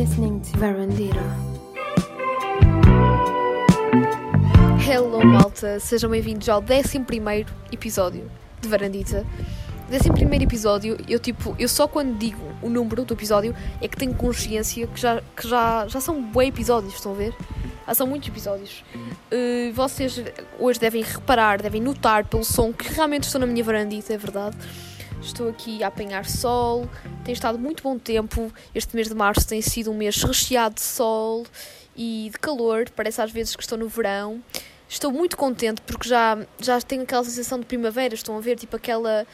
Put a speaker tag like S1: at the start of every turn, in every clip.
S1: listening to.
S2: Hello malta, sejam bem-vindos ao 11 episódio de Varandita. 11 episódio, eu tipo, eu só quando digo o número do episódio é que tenho consciência que já, que já, já são bons episódios, estão a ver? Já são muitos episódios. Uh, vocês hoje devem reparar, devem notar pelo som que realmente estou na minha varandita, é verdade. Estou aqui a apanhar sol, tem estado muito bom tempo. Este mês de março tem sido um mês recheado de sol e de calor, parece às vezes que estou no verão. Estou muito contente porque já, já tenho aquela sensação de primavera, estão a ver, tipo aquela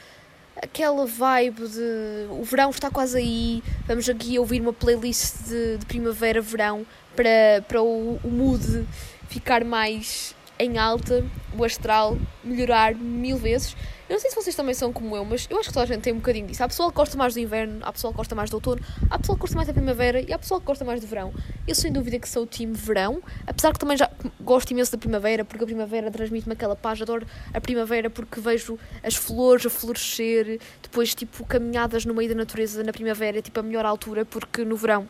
S2: aquela vibe de o verão está quase aí, vamos aqui ouvir uma playlist de, de primavera-verão para, para o, o mood ficar mais em alta, o astral melhorar mil vezes. Eu não sei se vocês também são como eu, mas eu acho que toda a gente tem um bocadinho disso. Há pessoal que gosta mais do inverno, há pessoal que gosta mais do outono, há pessoal que gosta mais da primavera e há pessoal que gosta mais do verão. Eu sem dúvida que sou o time verão, apesar que também já gosto imenso da primavera, porque a primavera transmite-me aquela paz. Adoro a primavera porque vejo as flores a florescer, depois, tipo, caminhadas no meio da natureza na primavera, tipo a melhor altura, porque no verão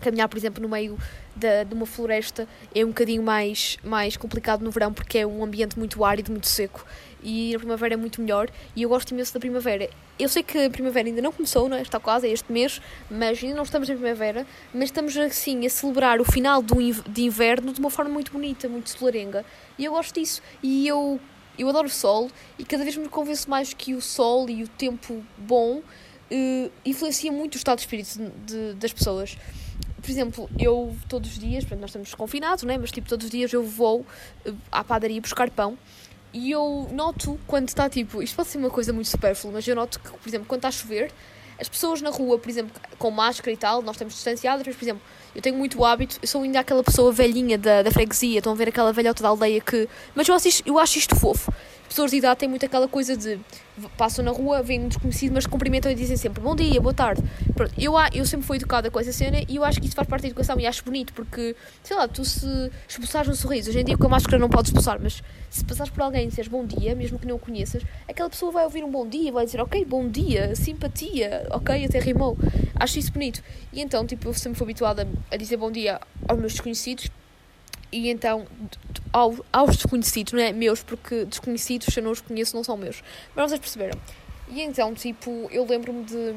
S2: caminhar, por exemplo, no meio da, de uma floresta é um bocadinho mais, mais complicado no verão porque é um ambiente muito árido, muito seco e a primavera é muito melhor. E eu gosto imenso da primavera. Eu sei que a primavera ainda não começou, não é? está quase, é este mês, mas ainda não estamos em primavera, mas estamos assim a celebrar o final do, de inverno de uma forma muito bonita, muito solarenga. E eu gosto disso. E eu, eu adoro o sol e cada vez me convenço mais que o sol e o tempo bom uh, influencia muito o estado de espírito de, de, das pessoas por exemplo, eu todos os dias, nós estamos confinados, né? mas tipo, todos os dias eu vou uh, à padaria buscar pão e eu noto quando está tipo, isto pode ser uma coisa muito supérflua, mas eu noto que, por exemplo, quando está a chover, as pessoas na rua, por exemplo, com máscara e tal, nós estamos distanciadas, mas, por exemplo, eu tenho muito hábito, eu sou ainda aquela pessoa velhinha da, da freguesia, estão a ver aquela velhota da aldeia que. Mas eu acho, isto, eu acho isto fofo pessoas de idade têm muito aquela coisa de passam na rua, vêm um desconhecido, mas cumprimentam e dizem sempre bom dia, boa tarde. Pronto, eu, eu sempre fui educada com essa cena e eu acho que isso faz parte da educação e acho bonito porque, sei lá, tu se expulsares um sorriso, hoje em dia com a máscara não podes expulsar, mas se passares por alguém e disseres bom dia, mesmo que não o conheças, aquela pessoa vai ouvir um bom dia, vai dizer ok, bom dia, simpatia, ok, até rimou. Acho isso bonito. E então, tipo, eu sempre fui habituada a dizer bom dia aos meus desconhecidos e então ao, aos desconhecidos, não é meus, porque desconhecidos, se eu não os conheço, não são meus. Mas vocês perceberam. E então, tipo, eu lembro-me de,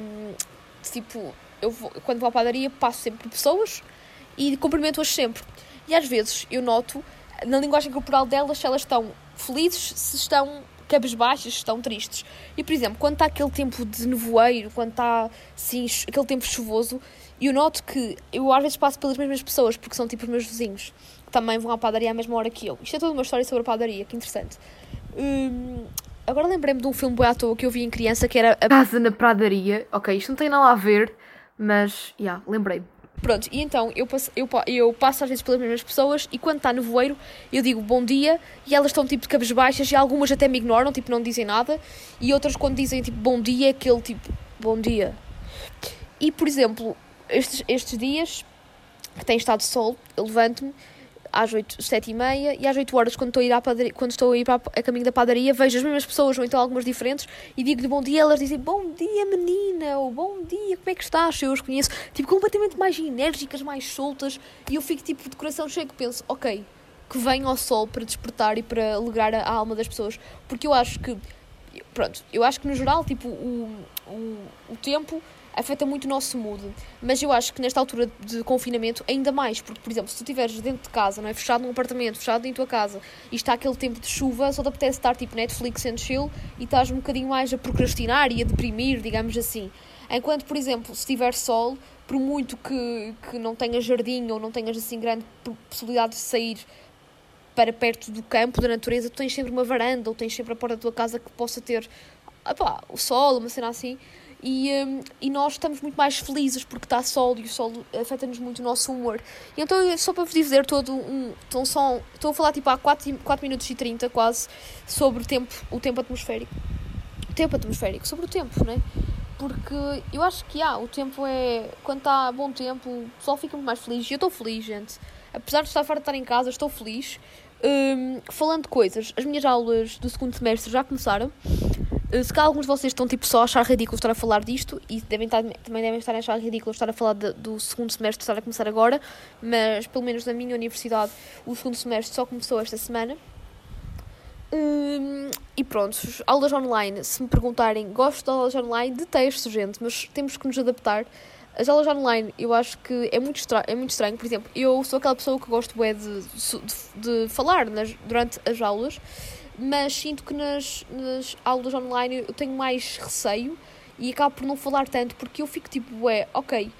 S2: de, tipo, eu vou, quando vou à padaria, passo sempre por pessoas e cumprimento-as sempre. E às vezes eu noto, na linguagem corporal delas, se elas estão felizes, se estão cabisbaixas, se estão tristes. E, por exemplo, quando está aquele tempo de nevoeiro, quando está, assim, aquele tempo chuvoso, eu noto que eu às vezes passo pelas mesmas pessoas, porque são tipo os meus vizinhos também vão à padaria à mesma hora que eu. Isto é toda uma história sobre a padaria, que interessante. Hum, agora lembrei-me de um filme boa à toa que eu vi em criança que era A Casa na Pradaria. Ok, isto não tem nada a ver, mas, já, yeah, lembrei-me. Pronto, e então eu passo, eu, eu passo às vezes pelas mesmas pessoas e quando está no voeiro eu digo bom dia e elas estão tipo de cabos baixas e algumas até me ignoram, tipo não dizem nada e outras quando dizem tipo bom dia é aquele tipo bom dia. E por exemplo, estes, estes dias que tem estado sol, eu levanto-me às 8, 7 e meia e às 8 horas, quando estou a ir, à padaria, quando estou a, ir para a caminho da padaria, vejo as mesmas pessoas, ou então algumas diferentes, e digo-lhe bom dia, elas dizem bom dia, menina, ou bom dia, como é que estás? Eu os conheço, tipo, completamente mais enérgicas, mais soltas, e eu fico tipo de coração cheio que penso, ok, que venha ao sol para despertar e para alegrar a, a alma das pessoas, porque eu acho que, pronto, eu acho que no geral, tipo, o, o, o tempo afeta muito o nosso mood. Mas eu acho que nesta altura de confinamento, ainda mais, porque, por exemplo, se tu estiveres dentro de casa, não é? Fechado num apartamento, fechado em tua casa, e está aquele tempo de chuva, só te apetece estar tipo Netflix and chill e estás um bocadinho mais a procrastinar e a deprimir, digamos assim. Enquanto, por exemplo, se tiver sol, por muito que, que não tenhas jardim ou não tenhas assim grande possibilidade de sair para perto do campo, da natureza, tu tens sempre uma varanda ou tens sempre a porta da tua casa que possa ter o sol, uma cena assim. E, um, e nós estamos muito mais felizes porque está sol e o sol afeta-nos muito o nosso humor. E então, só para vos dizer todo um. Então, só, estou a falar tipo há 4, 4 minutos e 30 quase sobre o tempo, o tempo atmosférico. O tempo atmosférico, sobre o tempo, né? Porque eu acho que há, ah, o tempo é. Quando está bom tempo, o pessoal fica muito mais feliz. E eu estou feliz, gente. Apesar de estar fora de estar em casa, estou feliz. Um, falando de coisas, as minhas aulas do segundo semestre já começaram. Uh, se cá alguns de vocês estão tipo só a achar ridículo estar a falar disto e devem estar, também devem estar a achar ridículo estar a falar de, do segundo semestre estar a começar agora, mas pelo menos na minha universidade o segundo semestre só começou esta semana. Hum, e pronto, aulas online, se me perguntarem, gosto de aulas online, detesto, gente, mas temos que nos adaptar. As aulas online, eu acho que é muito, estranho, é muito estranho. Por exemplo, eu sou aquela pessoa que gosto é de, de, de falar nas, durante as aulas, mas sinto que nas, nas aulas online eu tenho mais receio e acabo por não falar tanto porque eu fico tipo, é, ok.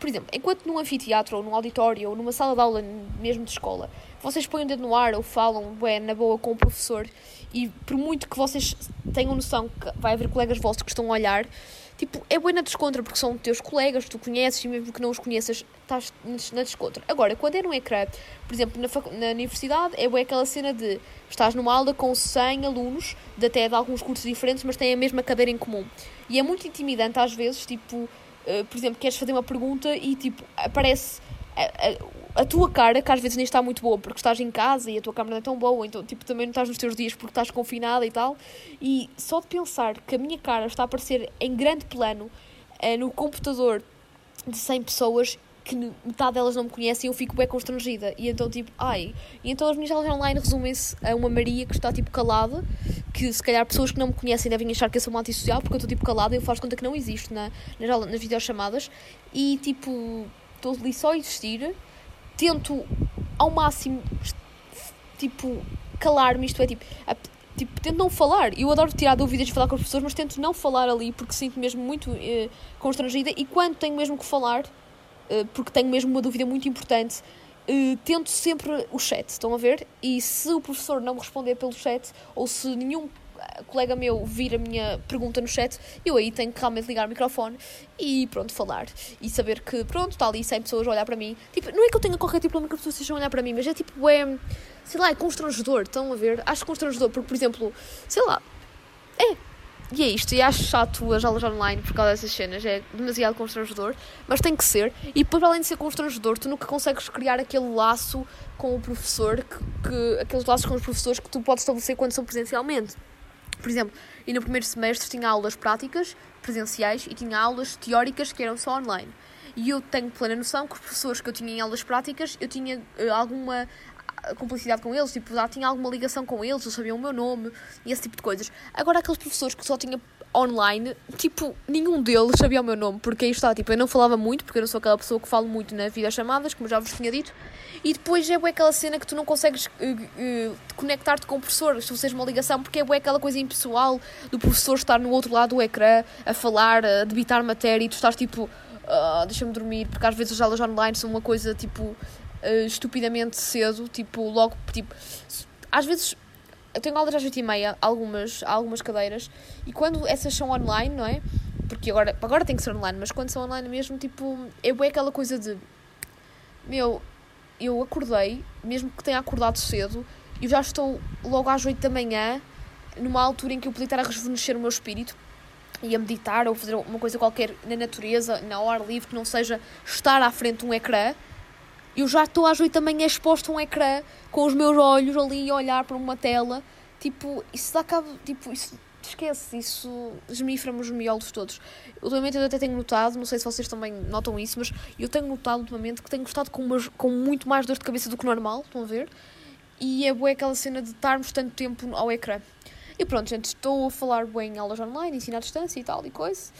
S2: Por exemplo, enquanto num anfiteatro ou num auditório ou numa sala de aula mesmo de escola, vocês põem o dedo no ar ou falam, é, na boa com o professor e por muito que vocês tenham noção que vai haver colegas vossos que estão a olhar, tipo, é boa na descontra porque são teus colegas, tu conheces e mesmo que não os conheças, estás na descontra. Agora, quando é num ecrã, por exemplo, na, na universidade, é boa aquela cena de estás numa aula com 100 alunos, de até de alguns cursos diferentes, mas têm a mesma cadeira em comum. E é muito intimidante às vezes, tipo, uh, por exemplo, queres fazer uma pergunta e tipo, aparece a, a, tua cara, que às vezes nem está muito boa porque estás em casa e a tua câmera não é tão boa, então tipo, também não estás nos teus dias porque estás confinada e tal. E só de pensar que a minha cara está a aparecer em grande plano é, no computador de 100 pessoas que metade delas não me conhecem, eu fico bem constrangida. E então, tipo, ai. E então as minhas aulas online resumem-se a uma Maria que está, tipo, calada, que se calhar pessoas que não me conhecem devem achar que eu sou uma antissocial, porque eu estou, tipo, calada e eu faço conta que não existo na, nas, nas videochamadas. E, tipo, estou ali só a existir, tento ao máximo, tipo, calar-me, isto é, tipo, a, tipo, tento não falar. Eu adoro tirar dúvidas de falar com as pessoas, mas tento não falar ali porque sinto mesmo muito eh, constrangida e quando tenho mesmo que falar, eh, porque tenho mesmo uma dúvida muito importante, eh, tento sempre o chat, estão a ver? E se o professor não me responder pelo chat, ou se nenhum colega meu vir a minha pergunta no chat, eu aí tenho que realmente ligar o microfone e pronto, falar. E saber que, pronto, está ali 100 pessoas a olhar para mim. Tipo, não é que eu tenha qualquer tipo de problema que as pessoas estejam a olhar para mim, mas é tipo, é, sei lá, é constrangedor, estão a ver? Acho constrangedor, porque, por exemplo, sei lá, é, e é isto, e acho chato as aulas online por causa dessas cenas, é demasiado constrangedor, mas tem que ser. E para além de ser constrangedor, tu nunca consegues criar aquele laço com o professor, que, que, aqueles laços com os professores que tu podes estabelecer quando são presencialmente. Por exemplo, e no primeiro semestre tinha aulas práticas, presenciais, e tinha aulas teóricas que eram só online. E eu tenho plena noção que os professores que eu tinha em aulas práticas, eu tinha uh, alguma ah, cumplicidade com eles, tipo, já tinha alguma ligação com eles, eles sabiam o meu nome e esse tipo de coisas. Agora, aqueles professores que só tinha online, tipo, nenhum deles sabia o meu nome, porque aí está, tipo, eu não falava muito, porque eu não sou aquela pessoa que falo muito na vida chamadas, como já vos tinha dito, e depois é bué aquela cena que tu não consegues uh, uh, conectar-te com o professor, se vocês uma ligação, porque é bué aquela coisa impessoal do professor estar no outro lado do ecrã a falar, a debitar matéria e tu estás tipo, uh, deixa-me dormir, porque às vezes as aulas online são uma coisa tipo uh, estupidamente cedo, tipo, logo, tipo, às vezes eu tenho aulas às 8 e meia, algumas, algumas cadeiras, e quando essas são online, não é? Porque agora, agora tem que ser online, mas quando são online mesmo, tipo, é aquela coisa de. Meu, eu acordei, mesmo que tenha acordado cedo, eu já estou logo às 8 da manhã, numa altura em que eu podia estar a rejuvenescer o meu espírito e a meditar ou fazer uma coisa qualquer na natureza, na ar livre, que não seja estar à frente de um ecrã eu já estou às 8 da manhã exposto a um ecrã com os meus olhos ali a olhar para uma tela. Tipo, isso dá cabo. Tipo, isso. Esquece, isso esmifra-me os miolos todos. Ultimamente eu até tenho notado, não sei se vocês também notam isso, mas eu tenho notado ultimamente que tenho estado com, umas, com muito mais dor de cabeça do que normal, estão a ver? E é boa aquela cena de estarmos tanto tempo ao ecrã. E pronto, gente, estou a falar bem em aulas online, ensino à distância e tal e coisa.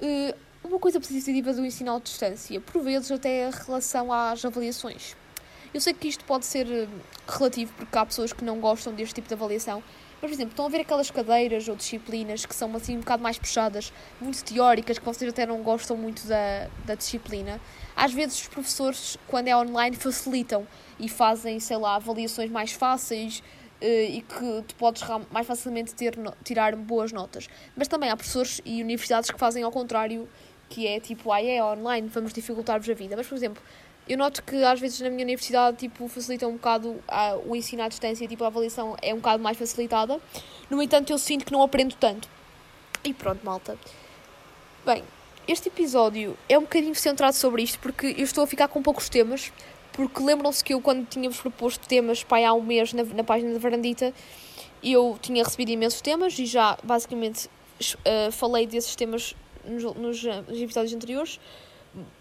S2: Uh, uma coisa positiva do ensino à distância, por vezes até a relação às avaliações. Eu sei que isto pode ser eh, relativo, porque há pessoas que não gostam deste tipo de avaliação, mas, por exemplo, estão a ver aquelas cadeiras ou disciplinas que são assim um bocado mais puxadas, muito teóricas, que vocês até não gostam muito da, da disciplina. Às vezes os professores, quando é online, facilitam e fazem, sei lá, avaliações mais fáceis, Uh, e que tu podes mais facilmente ter, tirar boas notas. Mas também há professores e universidades que fazem ao contrário que é tipo, ah, é online, vamos dificultar-vos a vida. Mas, por exemplo, eu noto que às vezes na minha universidade, tipo, facilita um bocado ah, o ensino à distância, tipo, a avaliação é um bocado mais facilitada. No entanto, eu sinto que não aprendo tanto. E pronto, malta. Bem, este episódio é um bocadinho centrado sobre isto, porque eu estou a ficar com poucos temas, porque lembram-se que eu, quando tínhamos proposto temas, pai, há um mês, na, na página da Varandita, eu tinha recebido imensos temas e já basicamente uh, falei desses temas nos, nos, episódios anteriores.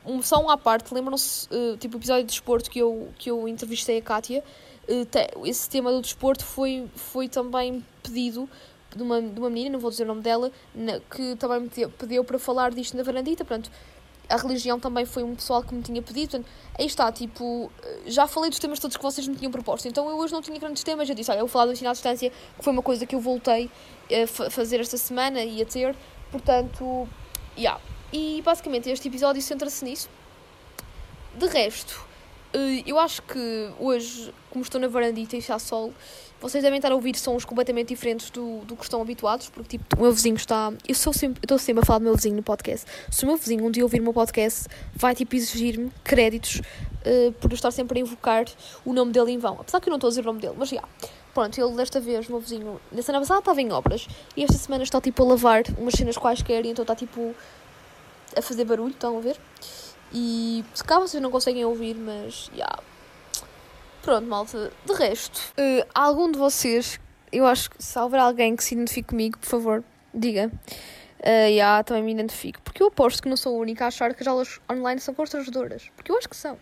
S2: Um, só um à parte, lembram-se, uh, tipo, o episódio de desporto que eu, que eu entrevistei a Kátia, uh, esse tema do desporto foi, foi também pedido de uma, de uma menina, não vou dizer o nome dela, na, que também me pediu para falar disto na varandita, portanto, a religião também foi um pessoal que me tinha pedido. Portanto, aí está, tipo, já falei dos temas todos que vocês me tinham proposto. Então eu hoje não tinha grandes temas. Eu disse, olha, eu vou falar do ensino à distância, que foi uma coisa que eu voltei a fazer esta semana e a ter. Portanto. Yeah. E basicamente este episódio centra-se nisso. De resto, eh, eu acho que hoje, como estou na varandita e está sol, vocês devem estar a ouvir sons completamente diferentes do, do que estão habituados, porque tipo, o meu vizinho está. Eu sou sempre, estou sempre a falar do meu vizinho no podcast. Se o meu vizinho um dia ouvir o meu podcast, vai tipo exigir-me créditos uh, por eu estar sempre a invocar o nome dele em vão. Apesar que eu não estou a dizer o nome dele, mas já. Pronto, ele desta vez, meu vizinho, na semana passada estava em obras e esta semana está tipo a lavar umas cenas quaisquer e então está tipo a fazer barulho, estão a ver? E se cá vocês não conseguem ouvir, mas já. Yeah Pronto, malta. De resto, uh, algum de vocês, eu acho que se houver alguém que se identifique comigo, por favor, diga. Uh, yeah, também me identifico. Porque eu aposto que não sou a única a achar que as aulas online são constrangedoras. Porque eu acho que são.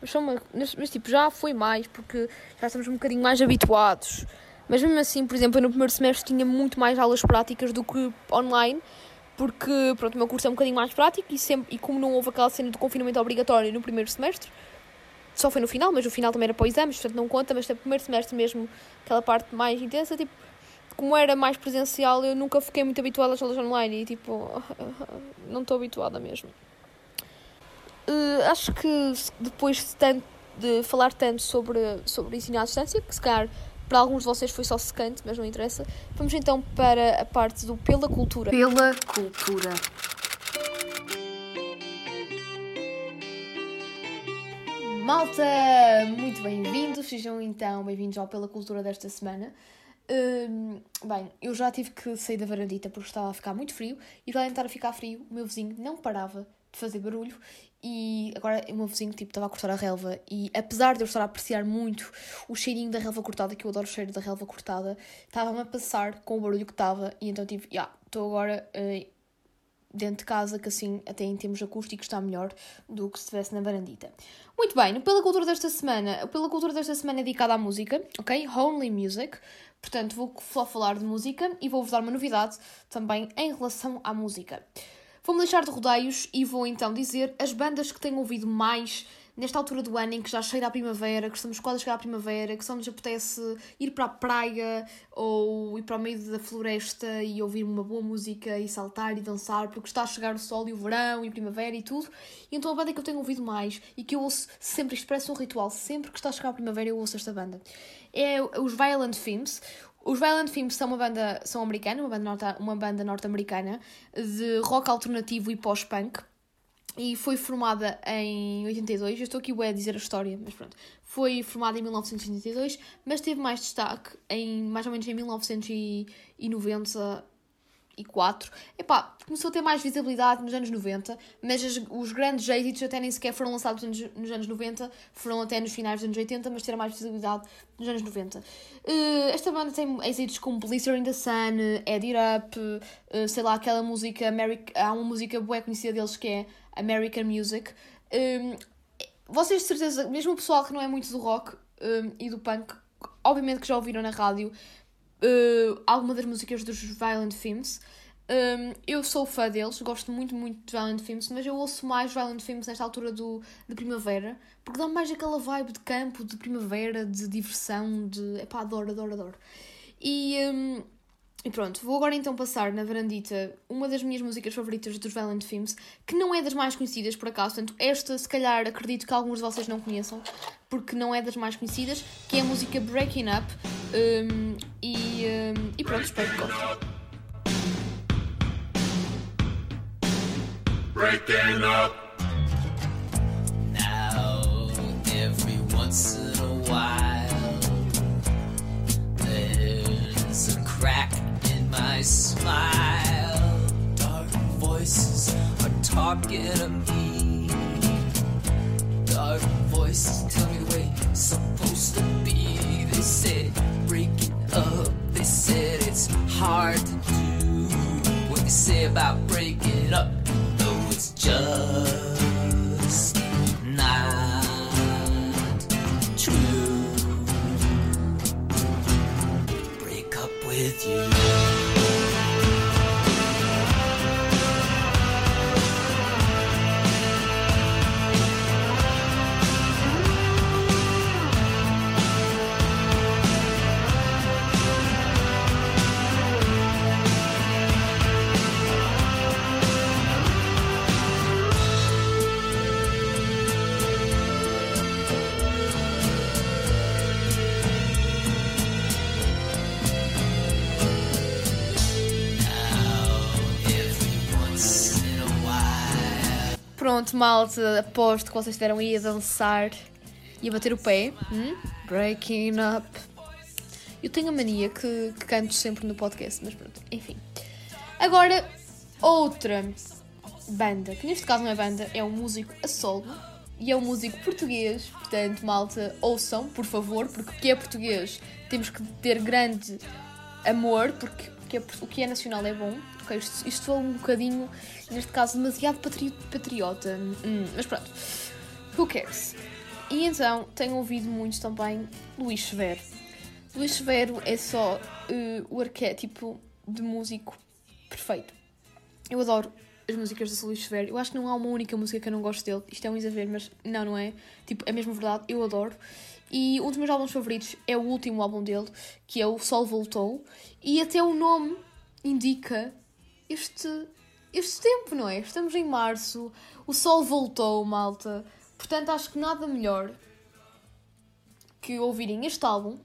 S2: Mas, são uma, mas, mas, tipo, já foi mais, porque já estamos um bocadinho mais habituados. Mas mesmo assim, por exemplo, eu no primeiro semestre tinha muito mais aulas práticas do que online. Porque, pronto, o meu curso é um bocadinho mais prático e, sempre, e como não houve aquela cena do confinamento obrigatório no primeiro semestre, só foi no final, mas o final também era para exames, portanto não conta, mas no primeiro semestre mesmo, aquela parte mais intensa, tipo, como era mais presencial, eu nunca fiquei muito habituada às aulas online e tipo, não estou habituada mesmo. Uh, acho que depois de, tanto, de falar tanto sobre, sobre ensino à distância, que se calhar para alguns de vocês foi só secante, mas não interessa, vamos então para a parte do Pela Cultura.
S1: Pela Cultura.
S2: Malta, muito bem-vindos, sejam então bem-vindos ao Pela Cultura desta semana. Hum, bem, eu já tive que sair da varandita porque estava a ficar muito frio e para tentar ficar frio, o meu vizinho não parava de fazer barulho e agora o meu vizinho tipo, estava a cortar a relva e apesar de eu estar a apreciar muito o cheirinho da relva cortada, que eu adoro o cheiro da relva cortada, estava-me a passar com o barulho que estava e então tive, já, yeah, estou agora uh, dentro de casa, que assim, até em termos acústicos, está melhor do que se estivesse na varandita. Muito bem, pela cultura desta semana, pela cultura desta semana é dedicada à música, ok? Only Music. Portanto, vou só falar de música e vou-vos dar uma novidade também em relação à música. Vou-me deixar de rodeios e vou então dizer as bandas que tenho ouvido mais nesta altura do ano em que já cheira a primavera, que estamos quase a chegar à primavera, que só nos apetece ir para a praia ou ir para o meio da floresta e ouvir uma boa música e saltar e dançar, porque está a chegar o sol e o verão e a primavera e tudo. E então a banda que eu tenho ouvido mais e que eu ouço sempre, isto parece um ritual, sempre que está a chegar a primavera eu ouço esta banda. É os Violent Films. Os Violent Films são uma banda são americana, uma banda, norte, uma banda norte-americana de rock alternativo e pós-punk e foi formada em 82. Eu estou aqui a dizer a história, mas pronto. Foi formada em 1982, mas teve mais destaque em mais ou menos em 1990 2004. Epá, começou a ter mais visibilidade nos anos 90, mas as, os grandes êxitos até nem sequer foram lançados nos, nos, anos 90, foram até nos finais dos anos 80, mas tiveram mais visibilidade nos anos 90. Uh, eh, esta banda tem êxitos como Blizzard in the Sun, Eddie Up, uh, sei lá, aquela música, America, há uma música boa conhecida deles que é American Music. Um, ehm, vocês de certeza, mesmo o pessoal que não é muito do rock um, ehm, e do punk, obviamente que já ouviram na rádio uh, alguma das músicas dos Violent Femmes. Um, eu sou fã deles, gosto muito, muito de Violent Femmes, mas eu ouço mais Violent Femmes nesta altura do, de primavera, porque dá mais aquela vibe de campo, de primavera, de diversão, de. Epá, adoro, adoro, adoro. E, um, e pronto, vou agora então passar na varandita uma das minhas músicas favoritas dos Violent Femmes, que não é das mais conhecidas por acaso, portanto, esta se calhar acredito que alguns de vocês não conheçam, porque não é das mais conhecidas, que é a música Breaking Up. Um, e, um, e pronto, espero que gostem. Breaking up. Now, every once in a while, there's a crack in my smile. Dark voices are talking to me. Dark voices tell me the way it's supposed to be. They said breaking
S1: say about breaking
S2: Pronto, malta, aposto que vocês estiveram aí a dançar e a bater o pé. Hum? Breaking up. Eu tenho a mania que, que canto sempre no podcast, mas pronto, enfim. Agora, outra banda, que neste caso não é banda, é um músico a solo e é um músico português, portanto, malta, ouçam, por favor, porque o que é português temos que ter grande amor, porque o que é, o que é nacional é bom. Ok, isto, isto foi um bocadinho, neste caso, demasiado patri patriota, hum, mas pronto, who cares? E então, tenho ouvido muito também Luís Severo. Luís Severo é só uh, o arquétipo de músico perfeito. Eu adoro as músicas do Luís Severo. Eu acho que não há uma única música que eu não gosto dele. Isto é um exagero, mas não, não é. Tipo, é mesmo verdade. Eu adoro. E um dos meus álbuns favoritos é o último álbum dele, que é o Sol Voltou. E até o nome indica este, este tempo, não é? Estamos em março, o Sol voltou, malta. Portanto, acho que nada melhor que ouvirem este álbum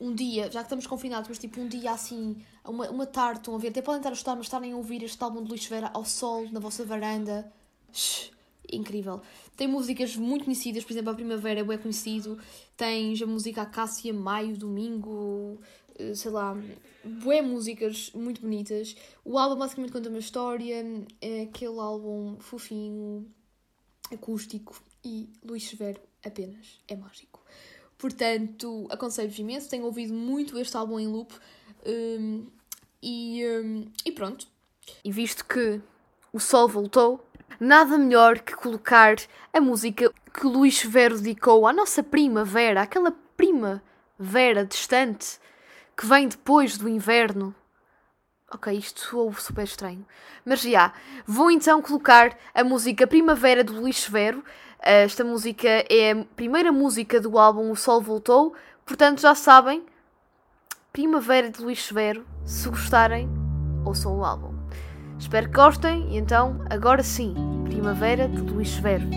S2: um dia, já que estamos confinados, mas tipo um dia assim, uma, uma tarde, estão a ver, até podem estar a estudar, mas estarem a ouvir este álbum de Luís Vera ao sol, na vossa varanda. Shhh, incrível. Tem músicas muito conhecidas, por exemplo, a Primavera é bem conhecido, tens a música Acácia, Maio, Domingo, eh, sei lá, bué músicas muito bonitas. O álbum basicamente conta uma história, é aquele álbum fofinho, acústico e Luís Severo apenas é mágico. Portanto, aconselho-vos imenso. Tenho ouvido muito este álbum em loop. Um, e, um, e pronto. E visto que o sol voltou, nada melhor que colocar a música que Luís Vero dedicou à nossa primavera, aquela primavera distante que vem depois do inverno. Ok, isto soou super estranho. Mas já, vou então colocar a música Primavera do Luís Severo. Esta música é a primeira música do álbum O Sol Voltou, portanto já sabem, Primavera de Luís Severo, se gostarem, ouçam o álbum. Espero que gostem e então, agora sim, Primavera de Luís Severo.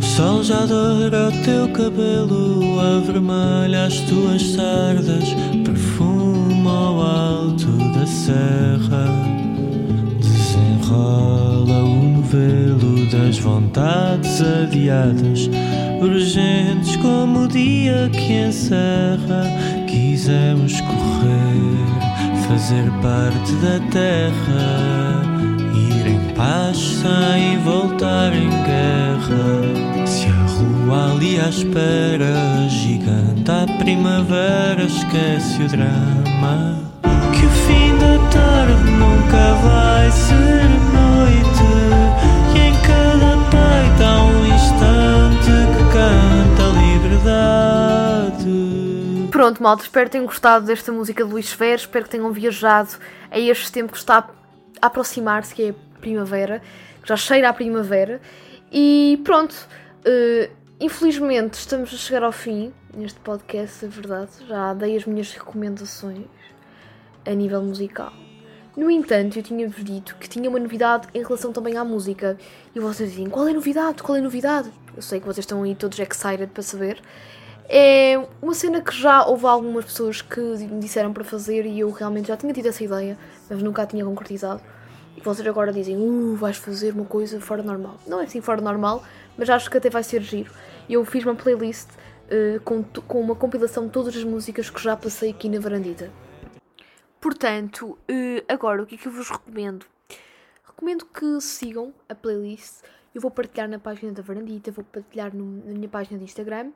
S3: sol já doura o teu cabelo, avermelha as tuas sardas, perfuma ao alto da serra, desenrola o novelo das vontades adiadas, urgentes como o dia que encerra. Quisemos correr, fazer parte da terra ir em paz sem voltar em guerra. Se a rua ali à espera, gigante à primavera, esquece o drama.
S2: Pronto, malta, espero que tenham gostado desta música de Luís Fer, espero que tenham viajado a este tempo que está a aproximar-se, que é a primavera, que já cheira a primavera. E pronto, uh, infelizmente estamos a chegar ao fim neste podcast, é verdade. Já dei as minhas recomendações a nível musical. No entanto, eu tinha-vos dito que tinha uma novidade em relação também à música. E vocês dizem, qual é a novidade? Qual é a novidade? Eu sei que vocês estão aí todos excited para saber. É uma cena que já houve algumas pessoas que me disseram para fazer e eu realmente já tinha tido essa ideia, mas nunca a tinha concretizado. E vocês agora dizem, uh, vais fazer uma coisa fora normal. Não é assim fora normal, mas acho que até vai ser giro. Eu fiz uma playlist eh, com, com uma compilação de todas as músicas que já passei aqui na varandita. Portanto, eh, agora o que é que eu vos recomendo? Recomendo que sigam a playlist. Eu vou partilhar na página da Varandita, vou partilhar no- na minha página de Instagram.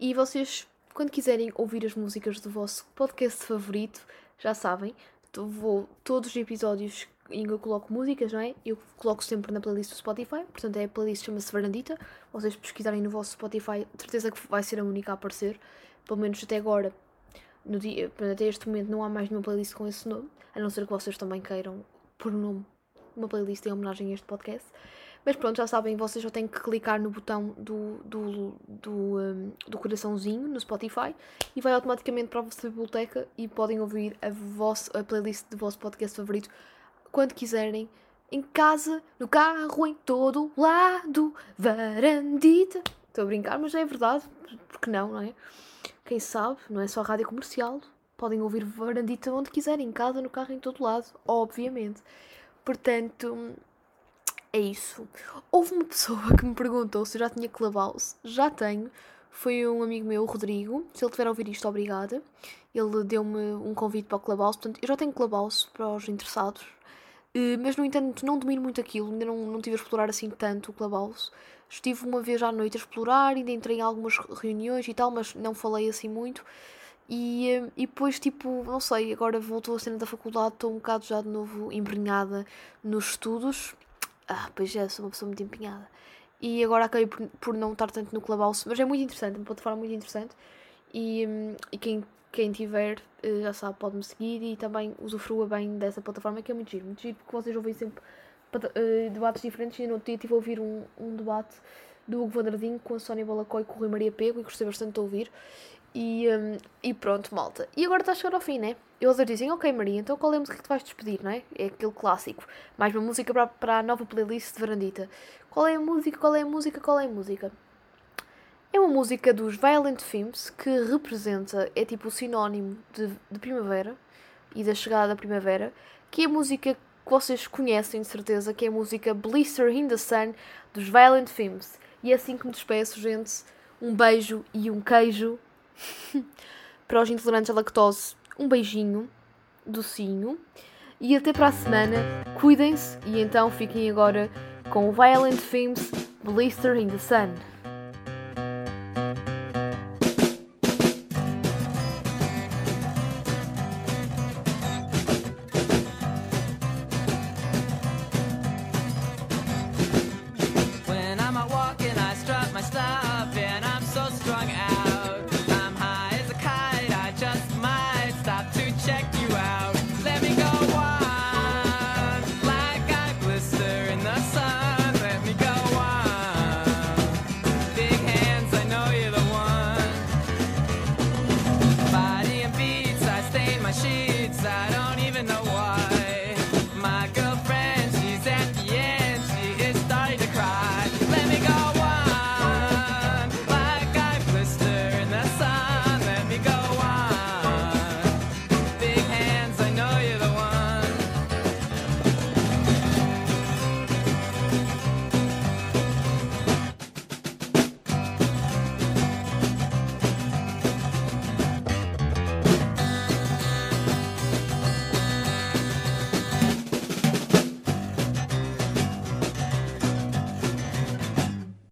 S2: E vocês, quando quiserem ouvir as músicas do vosso podcast favorito, já sabem, vou, todos os episódios em que eu coloco músicas, não é? Eu coloco sempre na playlist do Spotify, portanto é a playlist chama-se Varandita. Vocês pesquisarem no vosso Spotify, certeza que vai ser a única a aparecer, pelo menos até agora. No dia, até este momento não há mais nenhuma playlist com esse nome, a não ser que vocês também queiram um nome, uma playlist em homenagem a este podcast. Mas pronto, já sabem, vocês só têm que clicar no botão do, do, do, um, do coraçãozinho no Spotify e vai automaticamente para a vossa biblioteca e podem ouvir a, vosso, a playlist do vosso podcast favorito quando quiserem, em casa, no carro, em todo lado, varandita. Estou a brincar, mas é verdade, porque não, não é? Quem sabe, não é só rádio comercial, podem ouvir varandita onde quiserem, em casa, no carro, em todo lado, obviamente. Portanto, é isso. Houve uma pessoa que me perguntou se eu já tinha Clubhouse. Já tenho. Foi um amigo meu, Rodrigo. Se ele tiver a ouvir isto, obrigada. Ele deu-me um convite para o Clubhouse. Portanto, eu já tenho Clubhouse para os interessados. Eh, Mas, no entanto, não domino muito aquilo. Ainda não, não tive a explorar assim tanto o Clubhouse. Estive uma vez à noite a explorar, ainda entrei em algumas reuniões e tal, mas não falei assim muito. E, eh, e depois, tipo, não sei, agora voltou a cena da faculdade, estou um bocado já de novo embrenhada nos estudos. Ah, pois é, sou uma pessoa muito empenhada. E agora acabei por, por não estar tanto no Clubhouse, mas é muito interessante, é uma plataforma muito interessante. E, hum, e quem, quem tiver, eh, já sabe, pode-me seguir e também usufrua bem dessa plataforma, que é muito giro. Muito giro, porque vocês ouvem sempre eh, debates diferentes. E no outro dia estive a ouvir um, um debate do Hugo Vandardinho com a Sónia Balacó e com o Rui Maria Pego, e gostei bastante de ouvir. E, hum, e pronto, malta. E agora está a chegar ao fim, né? Eles dizem, ok Maria, então qual é a música que te vais despedir, não é? É aquele clássico. Mais uma música para, para a nova playlist de Varandita. Qual é a música, qual é a música, qual é a música? É uma música dos Violent Femmes que representa, é tipo o sinónimo de, de primavera e da chegada da primavera, que é a música que vocês conhecem de certeza, que é a música Blister in the Sun dos Violent Femmes. E é assim que me despeço, gente. Um beijo e um queijo. para os intolerantes à lactose, um beijinho, docinho. E até para a semana. Cuidem-se e então fiquem agora com Violent Femmes Blister in the Sun.